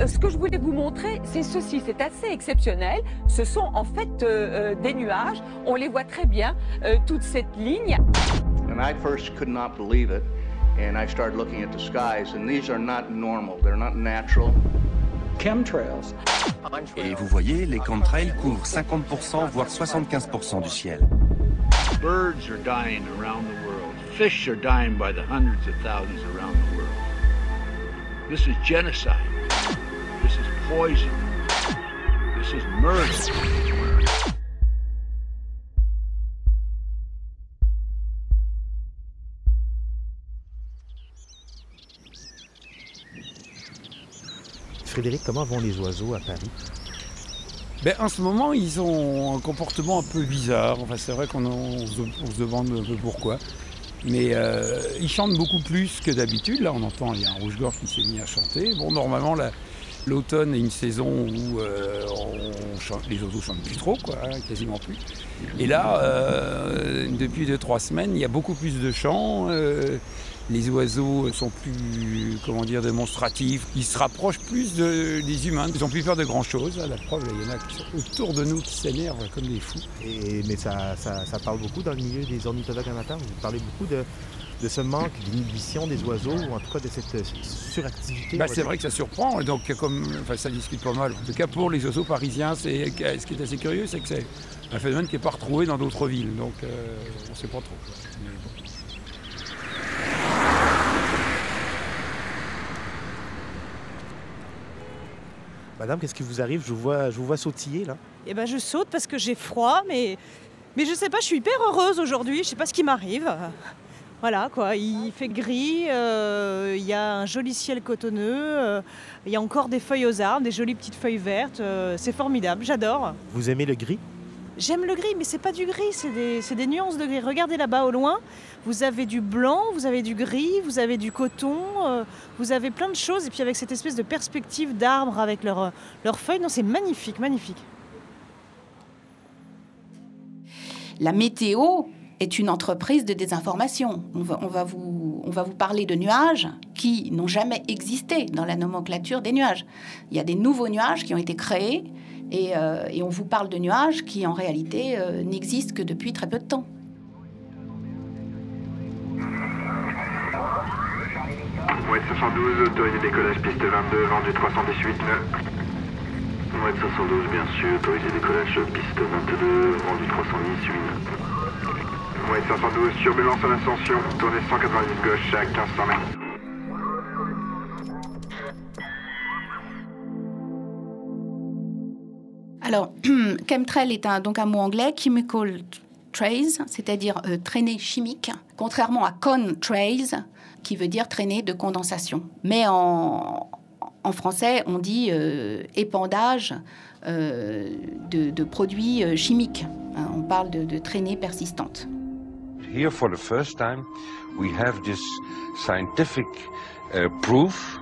Euh, Ce que je voulais vous montrer, c'est ceci, c'est assez exceptionnel. Ce sont en fait euh, euh, des nuages. On les voit très bien, euh, toute cette ligne. And I first could not believe it, and I started looking at the skies, and these are not normal. They're not natural. Chemtrails. Et vous voyez, les chemtrails couvrent 50%, voire 75% du ciel. Birds are dying around the world. Fish are dying by the hundreds of thousands around the world. This is genocide. This is poison. This is murder. Frédéric, comment vont les oiseaux à Paris? Ben, en ce moment, ils ont un comportement un peu bizarre. Enfin, c'est vrai qu'on en- on se, on se demande un peu pourquoi. Mais euh, ils chantent beaucoup plus que d'habitude. Là, on entend, il y a un rouge-gorge qui s'est mis à chanter. Bon, normalement, la- l'automne est une saison où euh, les oiseaux chantent plus trop, hein, quasiment plus. Et là, euh, depuis deux, trois semaines, il y a beaucoup plus de chants. euh, les oiseaux sont plus, comment dire, démonstratifs. Ils se rapprochent plus de- des humains. Ils ont plus peur de grand-chose. La preuve, il y en a qui sont autour de nous qui s'énervent comme des fous. Et, Mais ça, ça- ça parle beaucoup dans le milieu des ornithologues amateurs. Vous parlez beaucoup de, de ce manque d'inhibition des oiseaux, ou en tout cas de cette euh, suractivité. Bah, va c'est vrai que ça surprend. Et Donc, comme, enfin, ça discute pas mal. En tout cas, pour les oiseaux parisiens, c'est, ce qui est assez curieux, c'est que c'est un phénomène qui n'est pas retrouvé dans d'autres villes. Donc, euh, on ne sait pas trop. Madame, qu'est-ce qui vous arrive? Je vous, vois, je vous vois sautiller là. Eh ben, je saute parce que j'ai froid, mais, mais je sais pas, je suis hyper heureuse aujourd'hui. Je sais pas ce qui m'arrive. Voilà quoi, il fait gris, euh, il y a un joli ciel cotonneux, euh, il y a encore des feuilles aux arbres, des jolies petites feuilles vertes. euh, c'est formidable, j'adore. Vous aimez le gris? J'aime le gris, mais c'est pas du gris, c'est des, c'est des nuances de gris. Regardez là-bas au loin, vous avez du blanc, vous avez du gris, vous avez du coton, euh, vous avez plein de choses. Et puis avec cette espèce de perspective d'arbres avec leurs leurs feuilles, non, c'est magnifique, magnifique. La météo est une entreprise de désinformation. On va, on va vous, on va vous parler de nuages qui n'ont jamais existé dans la nomenclature des nuages. Il y a des nouveaux nuages qui ont été créés et, euh, et on vous parle de nuages qui en réalité euh, n'existent que depuis très peu de temps. Mouette 72, autorisé décollage piste 22, vendu 318 nœuds. Mouette 72, bien sûr, autorisé décollage piste 22, vendu 318 nœuds. Mouette 512, turbulence en ascension, tournée 190 gauche à 1500 mètres. Alors, chemtrail est un, donc un mot anglais, chemical trails, c'est-à-dire euh, traînée chimique, contrairement à contrails, qui veut dire traînée de condensation. Mais en, français, on dit euh, épandage euh, de, de produits euh, chimiques. Hein, on parle de, de traînée persistante. Here, for the first time, we have this scientific uh, proof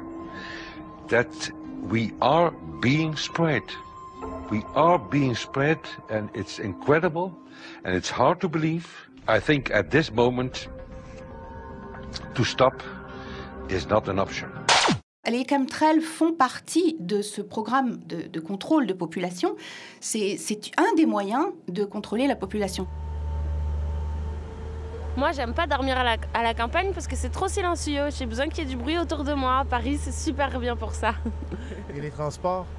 that we are being spread. We are being spread, and it's incredible, and it's hard to believe. I think at this moment, to stop is not an option. Les chemtrails font partie de ce programme de, de contrôle de population. C'est un des moyens de contrôler la population. Moi, j'aime pas dormir à la, à la campagne parce que c'est trop silencieux. J'ai besoin qu'il y ait du bruit autour de moi. Paris, c'est super bien pour ça. Et les transports?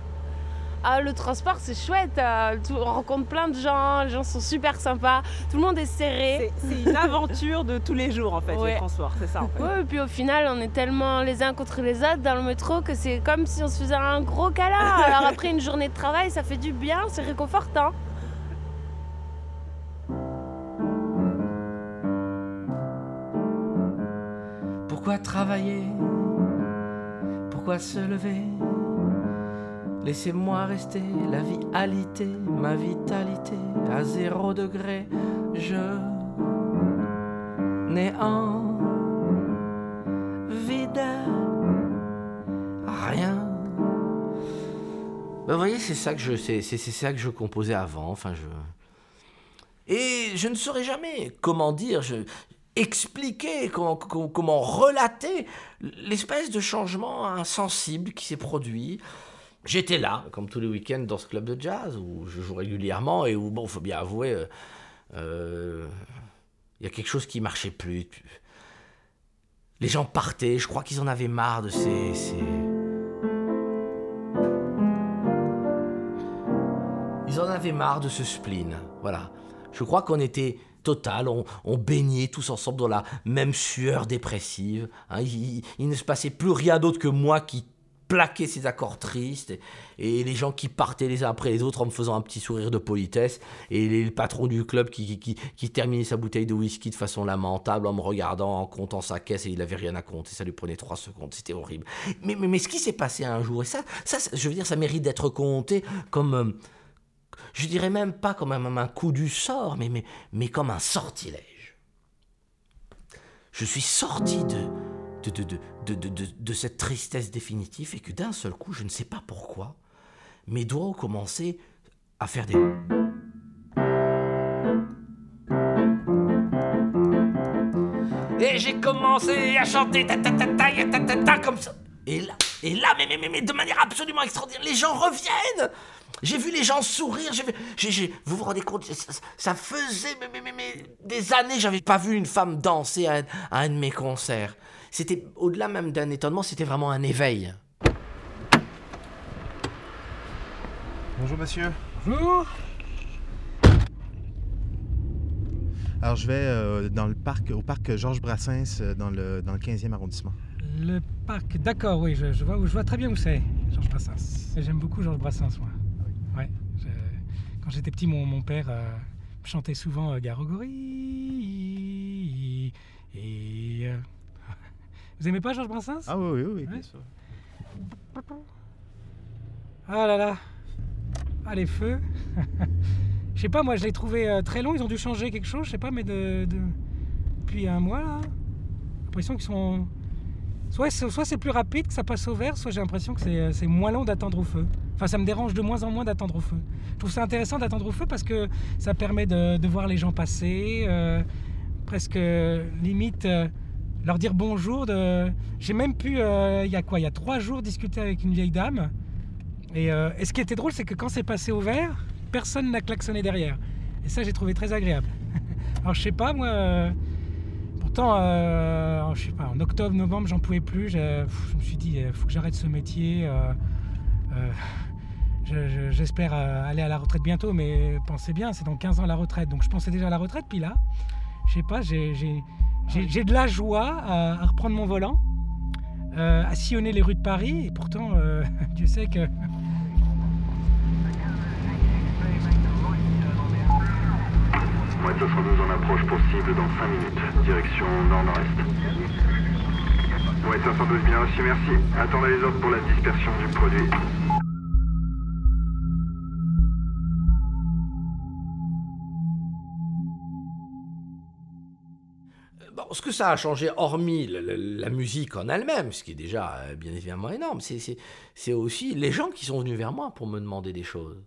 Ah, le transport, c'est chouette. euh, tout- on rencontre plein de gens. Les gens sont super sympas. Tout le monde est serré. C'est une aventure de tous les jours en fait, Ouais. les transports, c'est ça en fait. Ouais, et puis au final, on est tellement les uns contre les autres dans le métro que c'est comme si on se faisait un gros câlin. Alors après une journée de travail, ça fait du bien, c'est réconfortant. Travailler Pourquoi se lever? Laissez-moi rester, la vie alité, ma vitalité à zéro degré. Je n'ai envie de rien. Ben, vous voyez, c'est ça que je, c'est, c'est, c'est ça que je composais avant. Enfin, je. Et je ne saurais jamais comment dire. Expliquer, comment, comment, relater l'espèce de changement insensible qui s'est produit. J'étais là, comme tous les week-ends, dans ce club de jazz où je joue régulièrement et où, bon, faut bien avouer, euh, euh, il y a quelque chose qui marchait plus. Les gens partaient, je crois qu'ils en avaient marre de ces... Ils en avaient marre de ce spleen, voilà. Je crois qu'on était total, on, baignait tous ensemble dans la même sueur dépressive. Hein. Il, ne se passait plus rien d'autre que moi qui plaquais ces accords tristes et, les gens qui partaient les uns après les autres en me faisant un petit sourire de politesse et le patron du club qui, qui, terminait sa bouteille de whisky de façon lamentable en me regardant, en comptant sa caisse et il n'avait rien à compter, ça lui prenait trois secondes, c'était horrible. Mais, mais, mais, ce qui s'est passé un jour, et ça, ça, je veux dire, ça mérite d'être compté comme... Euh, je dirais même pas comme un, coup du sort, mais, comme un sortilège. Je suis sorti de cette tristesse définitive et que d'un seul coup, je ne sais pas pourquoi, mes doigts ont commencé à faire des... Et j'ai commencé à chanter ta ta ta ta ta ta ta comme ça. Et là, et là, mais, mais, mais, mais de manière absolument extraordinaire, les gens reviennent. J'ai vu les gens sourire. J'ai vu, j'ai, j'ai, vous vous rendez compte, ça, ça faisait mais, mais, mais, des années j'avais pas vu une femme danser à, à un de mes concerts. C'était au-delà même d'un étonnement, c'était vraiment un éveil. Bonjour monsieur. Bonjour. Alors je vais euh, dans le parc, au parc Georges Brassens, euh, dans le, dans le 15e arrondissement. Le parc, d'accord, oui, je, je, vois, je vois très bien où c'est, Georges Brassens. J'aime beaucoup Georges Brassens, moi. Ouais, je, quand j'étais petit, mon, mon père euh, chantait souvent euh, Garogori. Et. Euh, vous aimez pas Georges Brassens? Ah oui, oui, oui, bien sûr. Ah là là. Ah les feux. je sais pas, moi je l'ai trouvé euh, très long. Ils ont dû changer quelque chose, je sais pas, mais de, de... depuis un mois là. J'ai l'impression qu'ils sont. Soit, c'est plus rapide que ça passe au vert, soit j'ai l'impression que c'est moins long d'attendre au feu. Enfin, ça me dérange de moins en moins d'attendre au feu. Je trouve ça intéressant d'attendre au feu parce que ça permet de, de voir les gens passer, euh, presque limite euh, leur dire bonjour. De... J'ai même pu, euh, il y a quoi, il y a trois jours, discuter avec une vieille dame. Et, euh, et ce qui était drôle, c'est que quand c'est passé au vert, personne n'a klaxonné derrière. Et ça, j'ai trouvé très agréable. Alors, je sais pas, moi. Euh, pourtant, euh, je sais pas, en octobre, novembre, j'en pouvais plus. Je, je me suis dit, il faut que j'arrête ce métier. euh, euh, je- je- J'espère euh, aller à la retraite bientôt, mais pensez bien, c'est dans 15 ans la retraite. Donc je pensais déjà à la retraite, puis là, je sais pas, j'ai- de la joie à, à reprendre mon volant, euh, à sillonner les rues de Paris, et pourtant, euh, Dieu sait que. Cible dans 5 minutes. Direction nord-nord-est. Mouette 512 bien reçu, merci. Attendez les ordres pour la dispersion du produit. Bon, ce que ça a changé, hormis la, musique en elle-même, ce qui est déjà euh, bien évidemment énorme, c'est aussi les gens qui sont venus vers moi pour me demander des choses.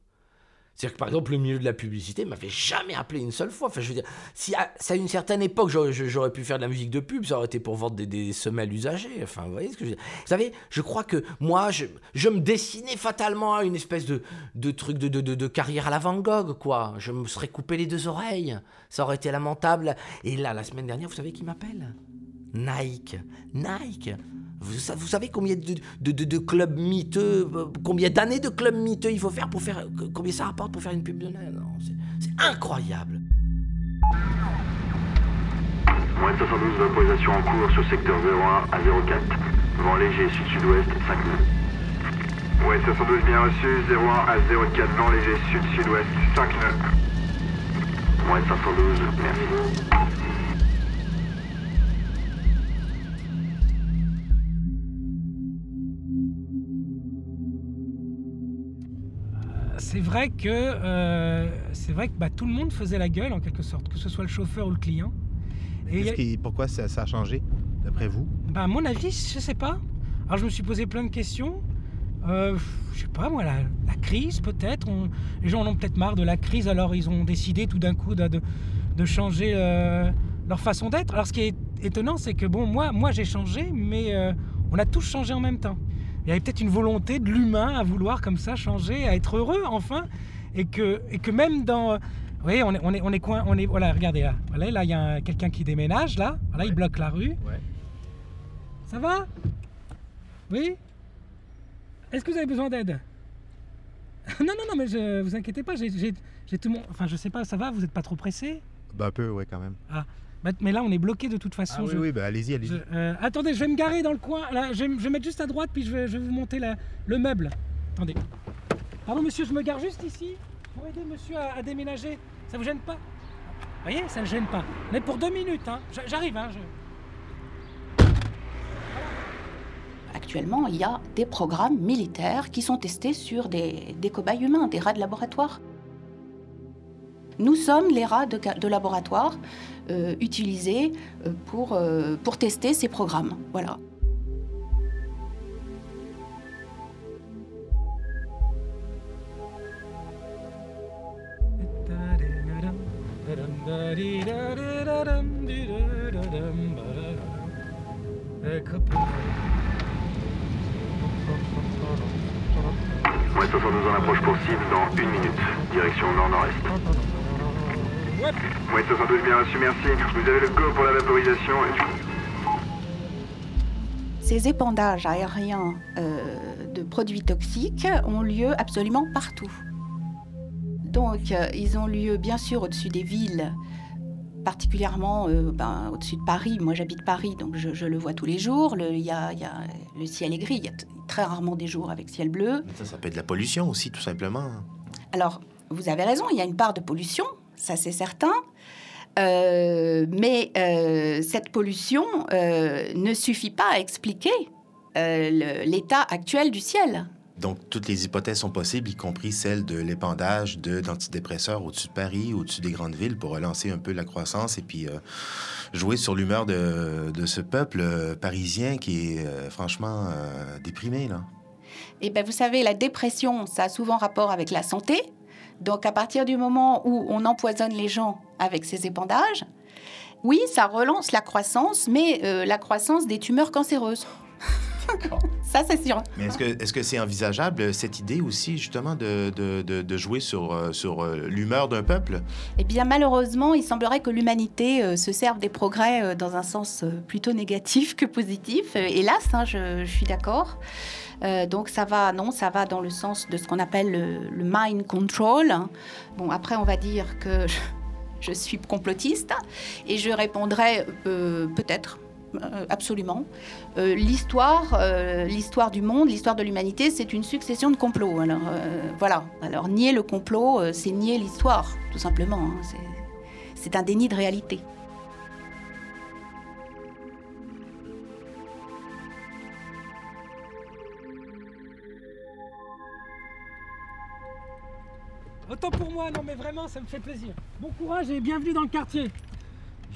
C'est-à-dire que par exemple, le milieu de la publicité m'avait jamais appelé une seule fois. Enfin, je veux dire, si à, si à une certaine époque j'aurais pu faire de la musique de pub, ça aurait été pour vendre des, semelles usagées. Enfin, vous voyez ce que je veux dire? Vous savez, je crois que moi, je, me dessinais fatalement à une espèce de, truc de, de, de, de carrière à la Van Gogh, quoi. Je me serais coupé les deux oreilles. Ça aurait été lamentable. Et là, la semaine dernière, vous savez qui m'appelle? Nike. Nike. Vous, sa- vous savez combien de, clubs miteux, euh, combien d'années de clubs miteux il faut faire pour faire, combien ça rapporte pour faire une pub de Non, c'est- incroyable. Mouette 72, vaporisation en cours sur secteur 01 à 04. Vent léger sud-sud-ouest, 5 nœuds. Mouette 72, bien reçu, 01 à 04, vent léger sud-sud-ouest, 5 nœuds. Mouette 512, merci. C'est vrai que, euh, c'est vrai que bah, tout le monde faisait la gueule en quelque sorte, que ce soit le chauffeur ou le client. Et a- qui- pourquoi ça, ça a changé, d'après vous? Bah, à mon avis, je sais pas. Alors, je me suis posé plein de questions. Euh, je sais pas, moi, la, la crise, peut-être. On- Les gens en ont peut-être marre de la crise, alors ils ont décidé tout d'un coup de, de- de changer euh, leur façon d'être. Alors ce qui est étonnant, c'est que bon, moi, moi j'ai changé, mais euh, on a tous changé en même temps. Il y avait peut-être une volonté de l'humain à vouloir comme ça changer, à être heureux enfin, et que, et que même dans... Vous voyez, on est, on est, on est coin, on est, voilà, regardez là, voilà, là il y a un- quelqu'un qui déménage, là, voilà, il bloque la rue. Ça va? Oui? Est-ce que vous avez besoin d'aide? Non, non, non, mais je, vous inquiétez pas, j'ai, tout mon... Enfin, je sais pas, ça va, vous n'êtes pas trop pressé? Ben, un peu, ouais, quand même. Ah, bah, mais là on est bloqué de toute façon. Ah oui, je- oui, ben, allez-y, allez-y. je- euh, attendez, je vais me garer dans le coin. Là, je, vais, je vais mettre juste à droite, puis je vais, je vais vous monter la- le meuble. Attendez. Pardon, monsieur, je me gare juste ici pour aider monsieur à, à déménager. Ça vous gêne pas? Vous voyez, ça ne gêne pas. Mais pour deux minutes, hein. J'arrive, hein. je- Actuellement, il y a des programmes militaires qui sont testés sur des, des cobayes humains, des rats de laboratoire. Nous sommes les rats de, laboratoire euh, utilisés euh, pour, euh, pour tester ces programmes. Voilà. Ouais, 72 en approche pour cible dans une minute. Direction nord-nord-est. Ouais, 72 bien reçu, merci. Vous avez le go pour la vaporisation. Ces épandages aériens euh, de produits toxiques ont lieu absolument partout. Donc, euh, ils ont lieu bien sûr au-dessus des villes, particulièrement euh, ben, au-dessus de Paris. Moi, j'habite Paris, donc je, je le vois tous les jours. Le, il y a- il y a- le ciel est gris. Il y a très rarement des jours avec ciel bleu. Ça, ça peut être de la pollution aussi, tout simplement. Alors, vous avez raison, il y a une part de pollution, ça c'est certain. Euh, mais euh, cette pollution euh, ne suffit pas à expliquer l'état actuel du ciel. Donc, toutes les hypothèses sont possibles, y compris celle de l'épandage de- d'antidépresseurs au-dessus de Paris, au-dessus des grandes villes, pour relancer un peu la croissance et puis euh, jouer sur l'humeur de, de ce peuple euh, parisien qui est euh, franchement déprimé, là. Et ben, vous savez, la dépression, ça a souvent rapport avec la santé. Donc, à partir du moment où on empoisonne les gens avec ces épandages, oui, ça relance la croissance, mais euh, la croissance des tumeurs cancéreuses. ça, c'est sûr. Mais est-ce que est-ce que c'est envisageable, cette idée aussi, justement, de, de, de- de jouer sur, euh, sur euh, l'humeur d'un peuple? Eh bien, malheureusement, il semblerait que l'humanité euh, se serve des progrès euh, dans un sens euh, plutôt négatif que positif. Euh, hélas, hein, je, je suis d'accord. Euh, donc, ça va, non, ça va dans le sens de ce qu'on appelle le, mind control. Bon, après, on va dire que je, suis complotiste et je répondrai euh, peut-être. euh, absolument. L'histoire, l'histoire du monde, l'histoire de l'humanité, c'est une succession de complots. Alors voilà. Alors nier le complot, c'est nier l'histoire, tout simplement. hein. C'est un déni de réalité. Pour moi, non mais vraiment, ça me fait plaisir. Bon courage et bienvenue dans le quartier.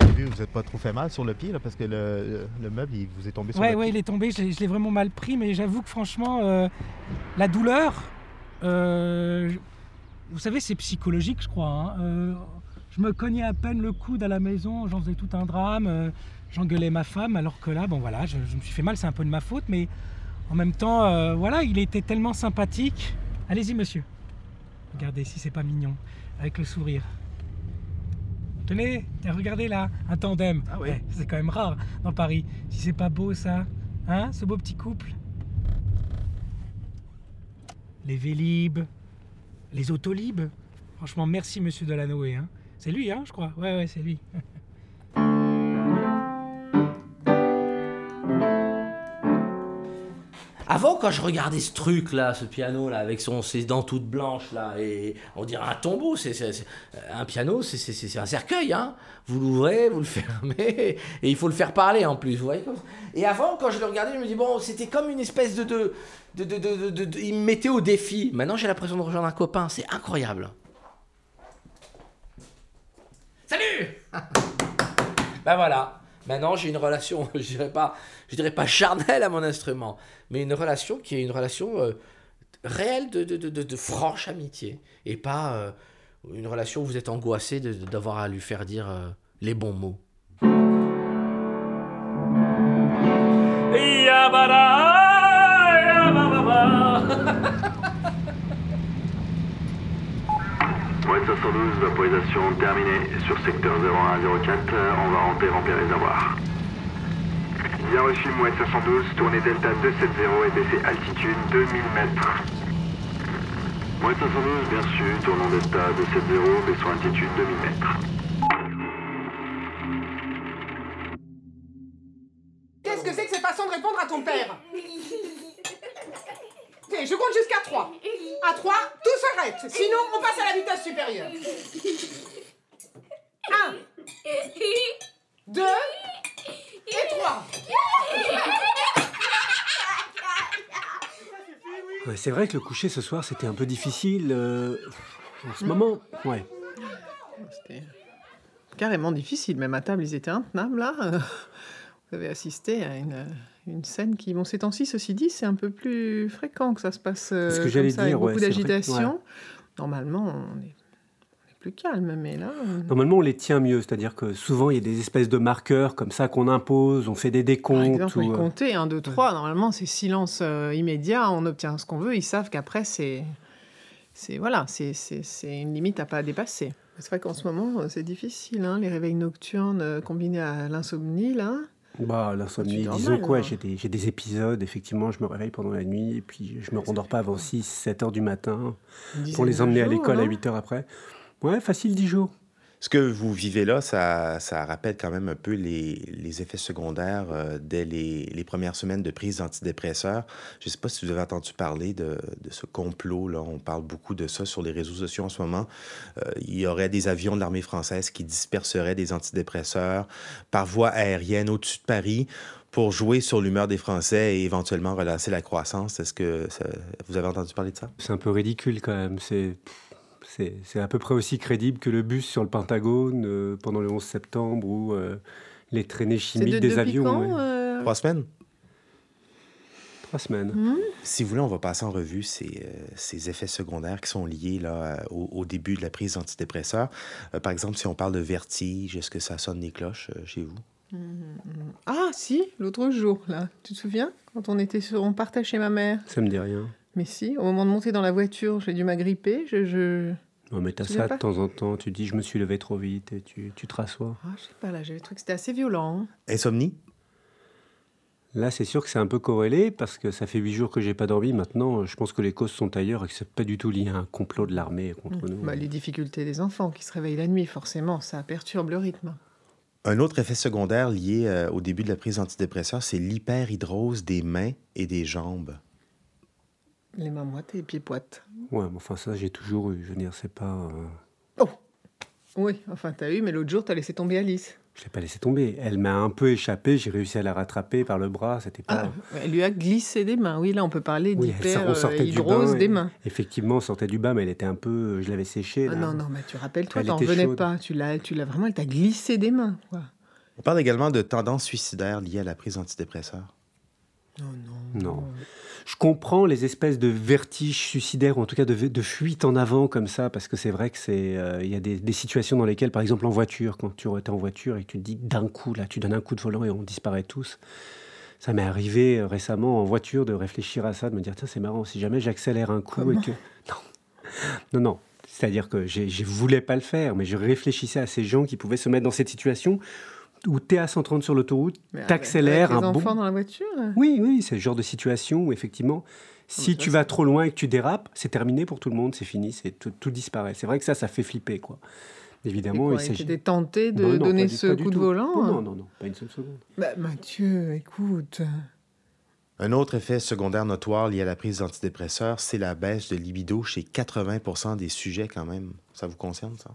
J'ai vu, vous n'êtes pas trop fait mal sur le pied, là, parce que le, le- le meuble, il vous est tombé sur Ouais, le ouais, pied. il est tombé, je l'ai- je l'ai vraiment mal pris, mais j'avoue que franchement, euh, la douleur, euh, vous savez, c'est psychologique, je crois. hein. Euh, je me cognais à peine le coude à la maison, j'en faisais tout un drame, j'engueulais ma femme, alors que là, bon voilà, je, je me suis fait mal, c'est un peu de ma faute, mais en même temps, voilà, il était tellement sympathique. Allez-y, monsieur. Regardez si c'est pas mignon, avec le sourire. Tenez, regardez là, un tandem. Ah. Ouais, c'est quand même rare dans Paris. Si c'est pas beau ça, hein, ce beau petit couple? Les Vélib, les Autolib. Franchement, merci Monsieur Delanoë. Hein. C'est lui, hein, je crois. Ouais, ouais, c'est lui. Avant, quand je regardais ce truc-là, ce piano-là, avec son, ses dents toutes blanches, là, et on dirait un tombeau, c'est, c'est- un piano, c'est, un cercueil, hein. Vous l'ouvrez, vous le fermez, et il faut le faire parler en plus, vous voyez. Et avant, quand je le regardais, je me dis, bon, c'était comme une espèce de, de- de- de- de- il me mettait au défi. Maintenant, j'ai l'impression de rejoindre un copain, c'est incroyable. Salut Ben voilà. Maintenant, j'ai une relation, je dirais pas, je dirais pas charnelle à mon instrument, mais une relation qui est une relation euh, réelle de, franche amitié. Et pas euh, une relation où vous êtes angoissé d'avoir à lui faire dire euh, les bons mots. Mouette 512, vaporisation terminée sur secteur 0104. On va rentrer remplir les avoirs. Bien reçu, Mouette 512, tournée Delta 270 et baissez altitude 2000 mètres. Mouette 512, bien sûr, tournons Delta 270, baissons altitude 2000 mètres. Qu'est-ce que c'est que cette façon de répondre à ton père Ok, je compte jusqu'à 3. À 3, tout s'arrête. Sinon, on passe à la vitesse supérieure. 1, 2 et 3. Ouais, c'est vrai que le coucher ce soir, c'était un peu difficile. euh, en ce moment, ouais. C'était carrément difficile. Même à table, ils étaient intenables, là. Vous avez assisté à une, une scène qui, bon, ces temps-ci, ceci dit, c'est un peu plus fréquent que ça se passe euh, ce que comme j'allais ça, avec dire, ouais, beaucoup c'est vrai. d'agitation. Normalement, on est plus calme, mais là... euh, Normalement, on les tient mieux, c'est-à-dire que souvent, il y a des espèces de marqueurs comme ça qu'on impose, on fait des Par décomptes. exemple, on ou, euh, compté 1, 2, 3. Normalement, c'est silence euh, immédiat, on obtient ce qu'on veut. Ils savent qu'après, c'est. C'est voilà, c'est- une limite à pas dépasser. C'est vrai qu'en ce moment, euh, c'est difficile. hein, les réveils nocturnes combinés à l'insomnie, là. Bah, l'insomnie, disons quoi, hein. j'ai des, épisodes, effectivement, je me réveille pendant la nuit et puis je me rendors pas avant 6, 7 heures du matin pour les emmener à l'école à non 8 heures après. Ouais, facile 10 jours. Ce que vous vivez là, ça, ça rappelle quand même un peu les, les effets secondaires euh, dès les, les premières semaines de prise d'antidépresseurs. Je ne sais pas si vous avez entendu parler de, de ce complot-là. On parle beaucoup de ça sur les réseaux sociaux en ce moment. Euh, il y aurait des avions de l'armée française qui disperseraient des antidépresseurs par voie aérienne au-dessus de Paris pour jouer sur l'humeur des Français et éventuellement relancer la croissance. Est-ce que ça- vous avez entendu parler de ça? C'est un peu ridicule quand même. C'est, c'est, c'est à peu près aussi crédible que le bus sur le Pentagone euh, pendant le 11 septembre ou euh, les traînées chimiques de- des avions. quand, ouais. euh, Trois semaines? Trois semaines. Si vous voulez, on va passer en revue ces, euh, ces effets secondaires qui sont liés là, au, au début de la prise d'antidépresseurs. Euh, par exemple, si on parle de vertige, est-ce que ça sonne les cloches euh, chez vous? Ah, si, l'autre jour, là. Tu te souviens? Quand on était sur... On partait chez ma mère. Ça me dit rien. Mais si, au moment de monter dans la voiture, j'ai dû m'agripper. Je, je... Non, mais t'as ça de temps en temps. Tu dis, je me suis levé trop vite et tu, tu te rassois. Ah, je sais pas, là, j'avais trouvé que c'était assez violent. hein. Insomnie? Là, c'est sûr que c'est un peu corrélé parce que ça fait huit jours que j'ai pas dormi. Maintenant, je pense que les causes sont ailleurs et que c'est pas du tout lié à un complot de l'armée contre nous. Bah, les difficultés des enfants qui se réveillent la nuit, forcément, ça perturbe le rythme. Un autre effet secondaire lié euh, au début de la prise d'antidépresseurs, c'est l'hyperhydrose des mains et des jambes. Les mains moites et les pieds poites. Ouais, mais enfin, ça, j'ai toujours eu. Je veux dire, c'est pas. euh, Oui, enfin, t'as eu, mais l'autre jour, t'as laissé tomber Alice. Je l'ai pas laissé tomber. Elle m'a un peu échappé. J'ai réussi à la rattraper par le bras. C'était pas. Ah, elle lui a glissé des mains. Oui, là, on peut parler Oui, d'hyperhydrose bain. des mains. Effectivement, on sortait du bas, mais elle était un peu. Je l'avais séchée. Ah non, non, mais tu rappelles-toi, Elle t'en revenais chaude. pas. Tu l'as, tu l'as vraiment, elle t'a glissé des mains. Quoi. On parle également de tendances suicidaires liées à la prise d'antidépresseurs. Non. Je comprends les espèces de vertiges suicidaires, ou en tout cas de, de fuite en avant comme ça, parce que c'est vrai que c'est, euh, il y a des, des situations dans lesquelles, par exemple en voiture, quand tu es en voiture et que tu te dis d'un coup, là, tu donnes un coup de volant et on disparaît tous. Ça m'est arrivé euh, récemment en voiture de réfléchir à ça, de me dire, tiens, c'est marrant, si jamais j'accélère un coup Comment et que... Non, non, non. C'est-à-dire que je voulais pas le faire, mais je réfléchissais à ces gens qui pouvaient se mettre dans cette situation où tu es à 130 sur l'autoroute, t'accélères avec les un bon... enfants dans la voiture là Oui, oui, c'est le genre de situation où effectivement, si tu vas trop loin et que tu dérapes, c'est terminé pour tout le monde, c'est fini, c'est tout, tout disparaît. C'est vrai que ça, ça fait flipper, quoi. Évidemment, Et il quoi, s'agit. t'étais tenté de non, donner pas ce pas coup de tout. volant Non, hein non, non, non, pas une seule seconde. Bah, Mathieu, écoute. Un autre effet secondaire notoire lié à la prise d'antidépresseurs, c'est la baisse de libido chez 80% des sujets quand même. Ça vous concerne, ça?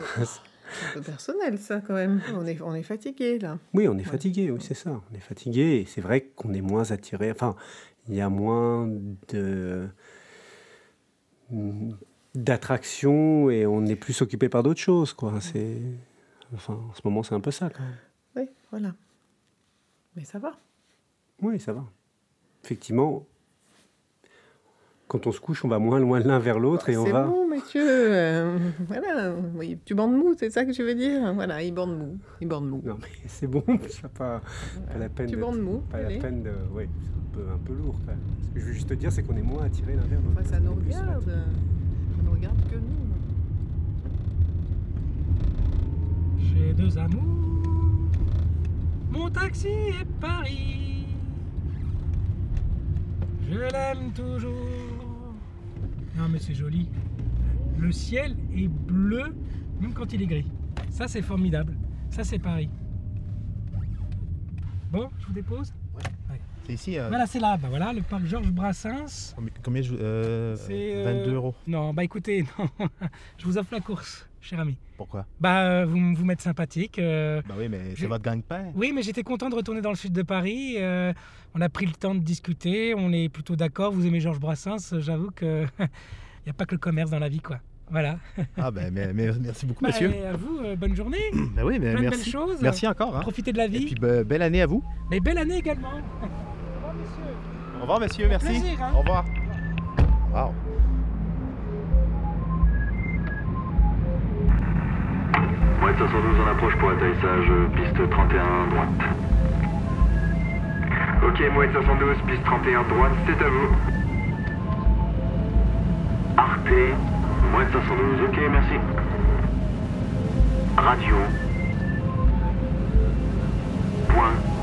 C'est un peu personnel, ça, quand même. On est, on est fatigué, là. Oui, on est fatigué, oui, c'est ça. On est fatigué et c'est vrai qu'on est moins attiré. Enfin, il y a moins de d'attraction et on est plus occupé par d'autres choses, quoi. C'est enfin, en ce moment, c'est un peu ça, quand même. Oui, voilà. Mais ça va. Oui, ça va. Effectivement, quand on se couche, on va moins loin l'un vers l'autre et on C'est va. bon, Mathieu. euh, voilà. Oui, tu bandes mou, c'est ça que tu veux dire? Voilà, il bande mou. Il bande mou. Non, mais c'est bon, ça pas, pas la peine. Tu de- bandes mou, Pas la peine de. Oui, c'est un peu, un peu lourd, quand même. Ce que je veux juste te dire, c'est qu'on est moins attiré l'un vers l'autre. Enfin, ça nous regarde. Ça nous regarde que nous. deux amours. Mon taxi est Paris. Je l'aime toujours. Non mais c'est joli. Le ciel est bleu même quand il est gris. Ça c'est formidable. Ça c'est Paris. Bon, je vous dépose? C'est ici. euh, Voilà, c'est là. Bah voilà, le parc Georges Brassens. Combien, je. euh, C'est 22 euh, euros. Non, bah écoutez, non. je vous offre la course, cher ami. Pourquoi? Bah, euh, vous vous m'êtes sympathique. euh, Bah oui, mais c'est votre gagne-pain. Oui, mais j'étais content de retourner dans le sud de Paris. euh, on a pris le temps de discuter. On est plutôt d'accord. Vous aimez Georges Brassens. J'avoue que il n'y a pas que le commerce dans la vie, quoi. Voilà. Ah ben mais- mais- merci beaucoup, Bah, monsieur. et à vous, euh, bonne journée. Bah oui, mais Plein de merci. belles choses. Merci encore. hein. Profitez de la vie. Et puis belle année à vous. Mais belle année également. Au revoir, monsieur. Merci. plaisir, hein. Au revoir. Wow. Mouette 72 en approche pour atterrissage, euh, piste 31 droite. Ok, Mouette 72, piste 31 droite, c'est à vous. Arte, Mouette 72, ok, merci. Radio. Point